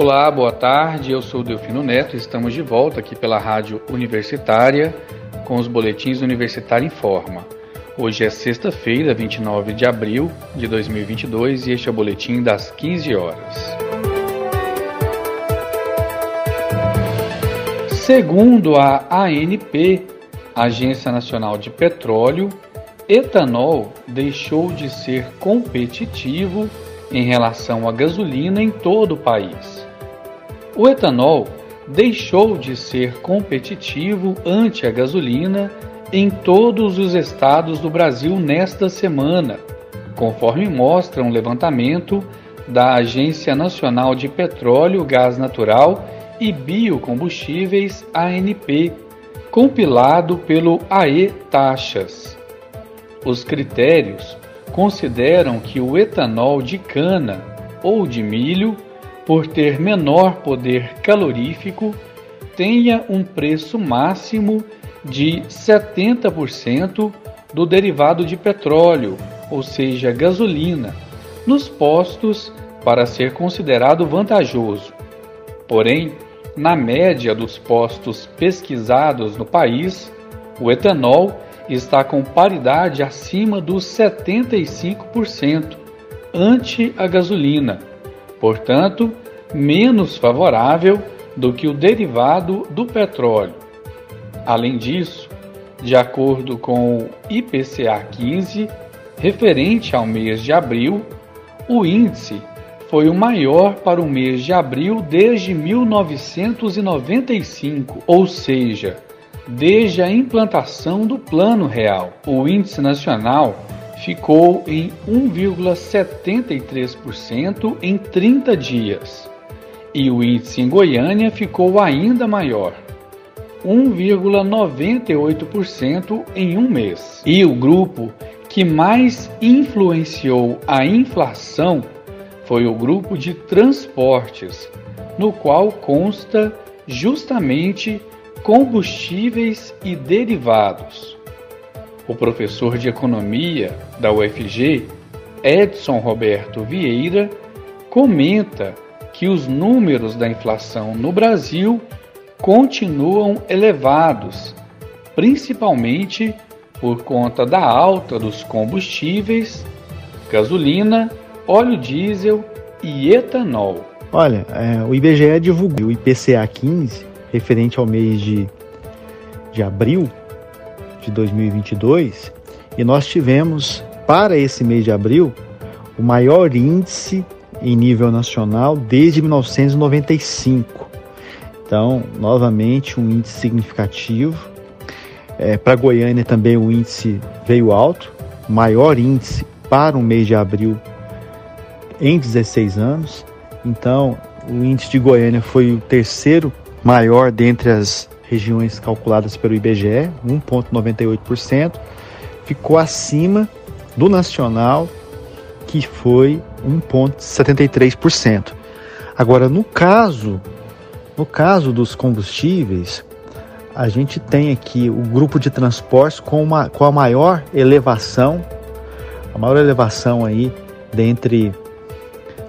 Olá, boa tarde. Eu sou Delfino Neto. Estamos de volta aqui pela Rádio Universitária com os boletins Universitário em Forma. Hoje é sexta-feira, 29 de abril de 2022 e este é o boletim das 15 horas. Segundo a ANP, Agência Nacional de Petróleo, etanol deixou de ser competitivo em relação à gasolina em todo o país. O etanol deixou de ser competitivo ante a gasolina em todos os estados do Brasil nesta semana, conforme mostra um levantamento da Agência Nacional de Petróleo, Gás Natural e Biocombustíveis ANP, compilado pelo AE Taxas. Os critérios consideram que o etanol de cana ou de milho por ter menor poder calorífico, tenha um preço máximo de 70% do derivado de petróleo, ou seja, gasolina, nos postos para ser considerado vantajoso. Porém, na média dos postos pesquisados no país, o etanol está com paridade acima dos 75% ante a gasolina portanto, menos favorável do que o derivado do petróleo. Além disso, de acordo com o IPCA 15, referente ao mês de abril, o índice foi o maior para o mês de abril desde 1995, ou seja, desde a implantação do Plano Real. O índice nacional ficou em 1,73% em 30 dias, e o índice em Goiânia ficou ainda maior, 1,98% em um mês. E o grupo que mais influenciou a inflação foi o grupo de transportes, no qual consta justamente combustíveis e derivados. O professor de economia da UFG, Edson Roberto Vieira, comenta que os números da inflação no Brasil continuam elevados, principalmente por conta da alta dos combustíveis, gasolina, óleo diesel e etanol. Olha, é, o IBGE divulgou o IPCA 15, referente ao mês de, de abril, de 2022 e nós tivemos para esse mês de abril o maior índice em nível nacional desde 1995. Então, novamente, um índice significativo. É, para Goiânia também o índice veio alto, maior índice para o mês de abril em 16 anos. Então, o índice de Goiânia foi o terceiro maior dentre as regiões calculadas pelo IBGE, 1,98%, ficou acima do nacional, que foi 1,73%. Agora, no caso, no caso dos combustíveis, a gente tem aqui o grupo de transportes com, uma, com a maior elevação, a maior elevação aí dentre,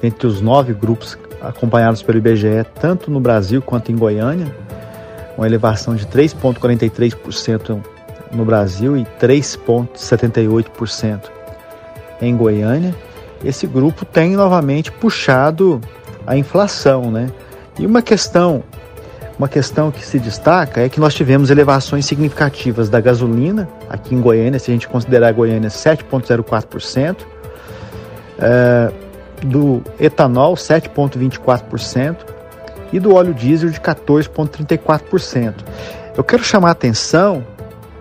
dentre os nove grupos acompanhados pelo IBGE, tanto no Brasil quanto em Goiânia, uma elevação de 3,43% no Brasil e 3,78% em Goiânia. Esse grupo tem novamente puxado a inflação, né? E uma questão, uma questão que se destaca é que nós tivemos elevações significativas da gasolina aqui em Goiânia, se a gente considerar a Goiânia 7,04%, é, do etanol 7,24%, e do óleo diesel de 14,34%. Eu quero chamar a atenção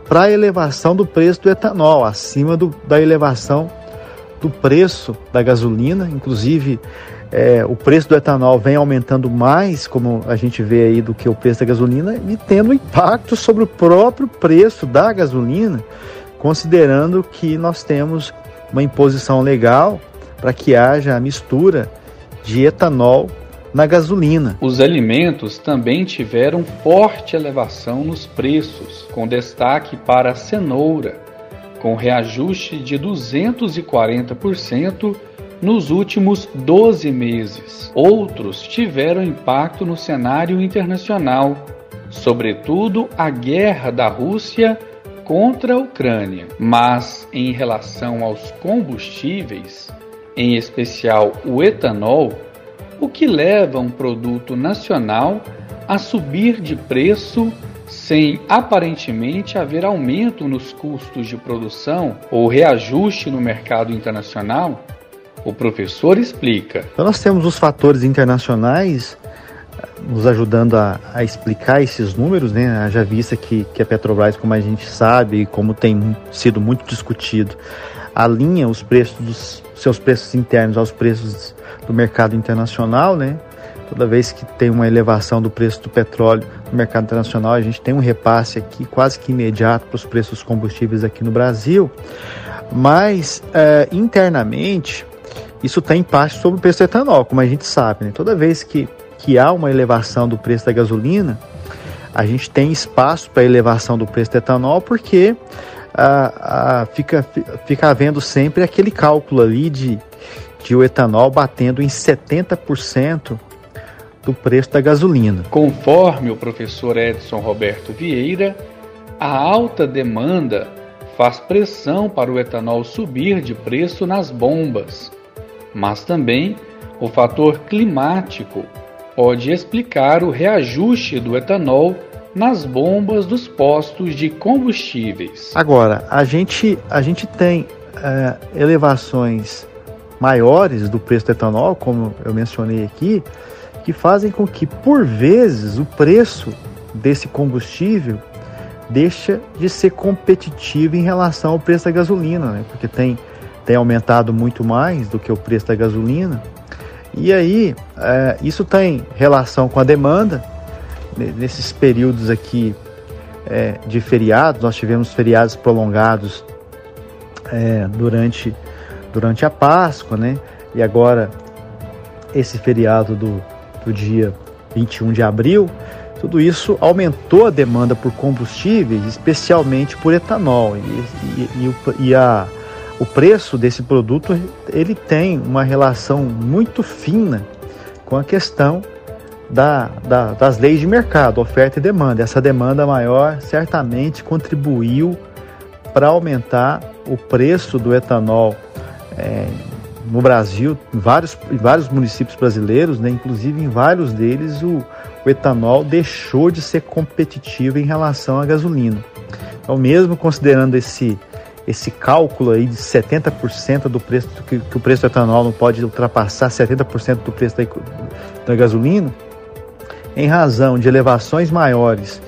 para a elevação do preço do etanol, acima do, da elevação do preço da gasolina, inclusive é, o preço do etanol vem aumentando mais, como a gente vê aí, do que o preço da gasolina, e tendo impacto sobre o próprio preço da gasolina, considerando que nós temos uma imposição legal para que haja a mistura de etanol na gasolina. Os alimentos também tiveram forte elevação nos preços, com destaque para a cenoura, com reajuste de 240% nos últimos 12 meses. Outros tiveram impacto no cenário internacional, sobretudo a guerra da Rússia contra a Ucrânia. Mas em relação aos combustíveis, em especial o etanol, o que leva um produto nacional a subir de preço sem aparentemente haver aumento nos custos de produção ou reajuste no mercado internacional? O professor explica. Então nós temos os fatores internacionais eh, nos ajudando a, a, explicar esses números, né? Já vista que, que a Petrobras, como a gente sabe, e como tem sido muito discutido, alinha os preços dos seus preços internos aos preços do mercado internacional, né? Toda vez que tem uma elevação do preço do petróleo no mercado internacional, a gente tem um repasse aqui quase que imediato para os preços dos combustíveis aqui no Brasil. Mas é, internamente, isso tem impacto sobre o preço do etanol, como a gente sabe. Né? Toda vez que, que há uma elevação do preço da gasolina, a gente tem espaço para elevação do preço do etanol, porque ah, ah, fica, fica havendo sempre aquele cálculo ali de, de o etanol batendo em 70% do preço da gasolina. Conforme o professor Edson Roberto Vieira, a alta demanda faz pressão para o etanol subir de preço nas bombas, mas também o fator climático pode explicar o reajuste do etanol nas bombas dos postos de combustíveis. Agora, a gente, a gente tem é, elevações maiores do preço do etanol, como eu mencionei aqui, que fazem com que, por vezes, o preço desse combustível deixa de ser competitivo em relação ao preço da gasolina, né? porque tem, tem aumentado muito mais do que o preço da gasolina. E aí, é, isso tem relação com a demanda. Nesses períodos aqui é, de feriados, nós tivemos feriados prolongados é, durante, durante a Páscoa, né? E agora esse feriado do, do dia 21 de abril, tudo isso aumentou a demanda por combustíveis, especialmente por etanol. E, e, e, e a, o preço desse produto ele tem uma relação muito fina com a questão da, da, das leis de mercado, oferta e demanda. Essa demanda maior certamente contribuiu para aumentar o preço do etanol é, no Brasil, em vários, em vários municípios brasileiros, né, inclusive em vários deles, o, o etanol deixou de ser competitivo em relação à gasolina. Então, mesmo considerando esse, esse cálculo aí de 70% do preço, que, que, o preço do etanol não pode ultrapassar 70% do preço da, da gasolina, em razão de elevações maiores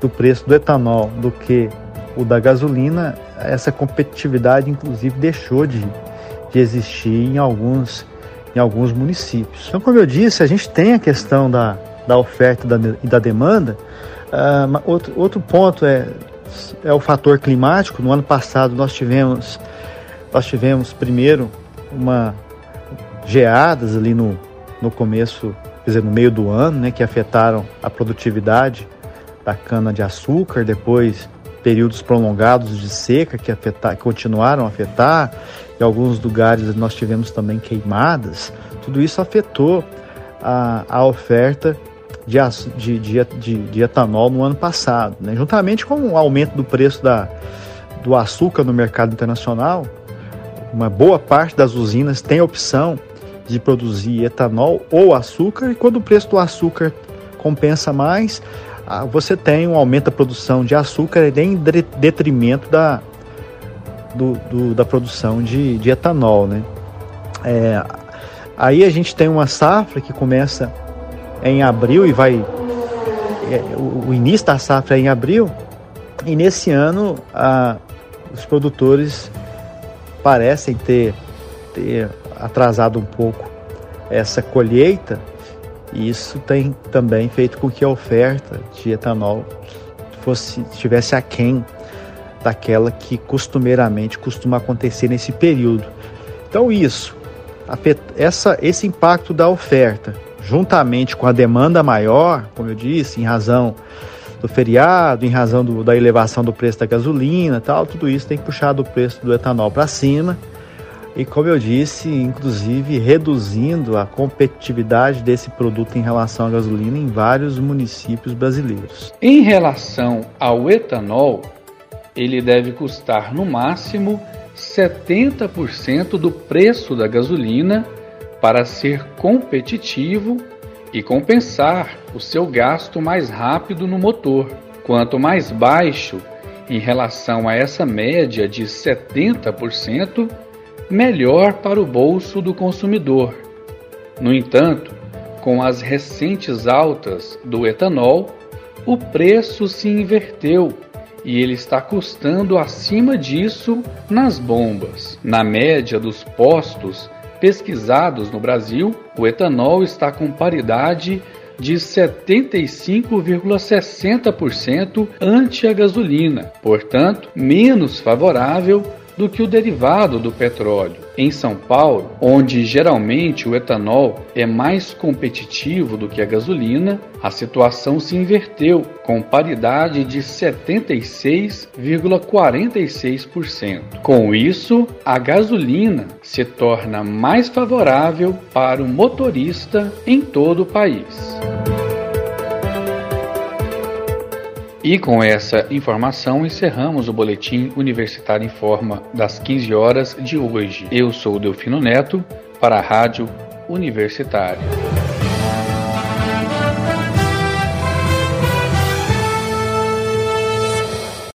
do preço do etanol do que o da gasolina, essa competitividade inclusive deixou de, de existir em alguns, em alguns municípios. Então, como eu disse, a gente tem a questão da, da oferta e da, demanda. Uh, outro, outro ponto é, é o fator climático. No ano passado nós tivemos, nós tivemos primeiro uma geadas ali no, no começo, dizer, no meio do ano, né, que afetaram a produtividade da cana de açúcar, depois períodos prolongados de seca que, afetar, que continuaram a afetar, em alguns lugares nós tivemos também queimadas, tudo isso afetou a, a oferta de, de, de, de, etanol no ano passado. Né? Juntamente com o aumento do preço da, do açúcar no mercado internacional, uma boa parte das usinas tem a opção de produzir etanol ou açúcar, e quando o preço do açúcar compensa mais, ah, você tem um aumento da produção de açúcar em detrimento da, do, do, da produção de, de etanol. Né? É, aí a gente tem uma safra que começa em abril e vai. É, o, início da safra é em abril, e nesse ano a, os produtores parecem ter, ter atrasado um pouco essa colheita, e isso tem também feito com que a oferta de etanol fosse estivesse aquém daquela que costumeiramente costuma acontecer nesse período. Então isso, essa, esse impacto da oferta, juntamente com a demanda maior, como eu disse, em razão do feriado, em razão do, da elevação do preço da gasolina, tal, tudo isso tem puxado o preço do etanol para cima. E, como eu disse, inclusive reduzindo a competitividade desse produto em relação à gasolina em vários municípios brasileiros. Em relação ao etanol, ele deve custar no máximo 70% do preço da gasolina para ser competitivo e compensar o seu gasto mais rápido no motor. Quanto mais baixo em relação a essa média de 70%, melhor para o bolso do consumidor. No entanto, com as recentes altas do etanol, o preço se inverteu e ele está custando acima disso nas bombas. Na média dos postos pesquisados no Brasil, o etanol está com paridade de 75,60% ante a gasolina, portanto, menos favorável do que o derivado do petróleo. Em São Paulo, onde geralmente o etanol é mais competitivo do que a gasolina, a situação se inverteu, com paridade de 76,46%. Com isso, a gasolina se torna mais favorável para o motorista em todo o país. E com essa informação encerramos o boletim Universitário em Forma das 15 horas de hoje. Eu sou Delfino Neto para a Rádio Universitária.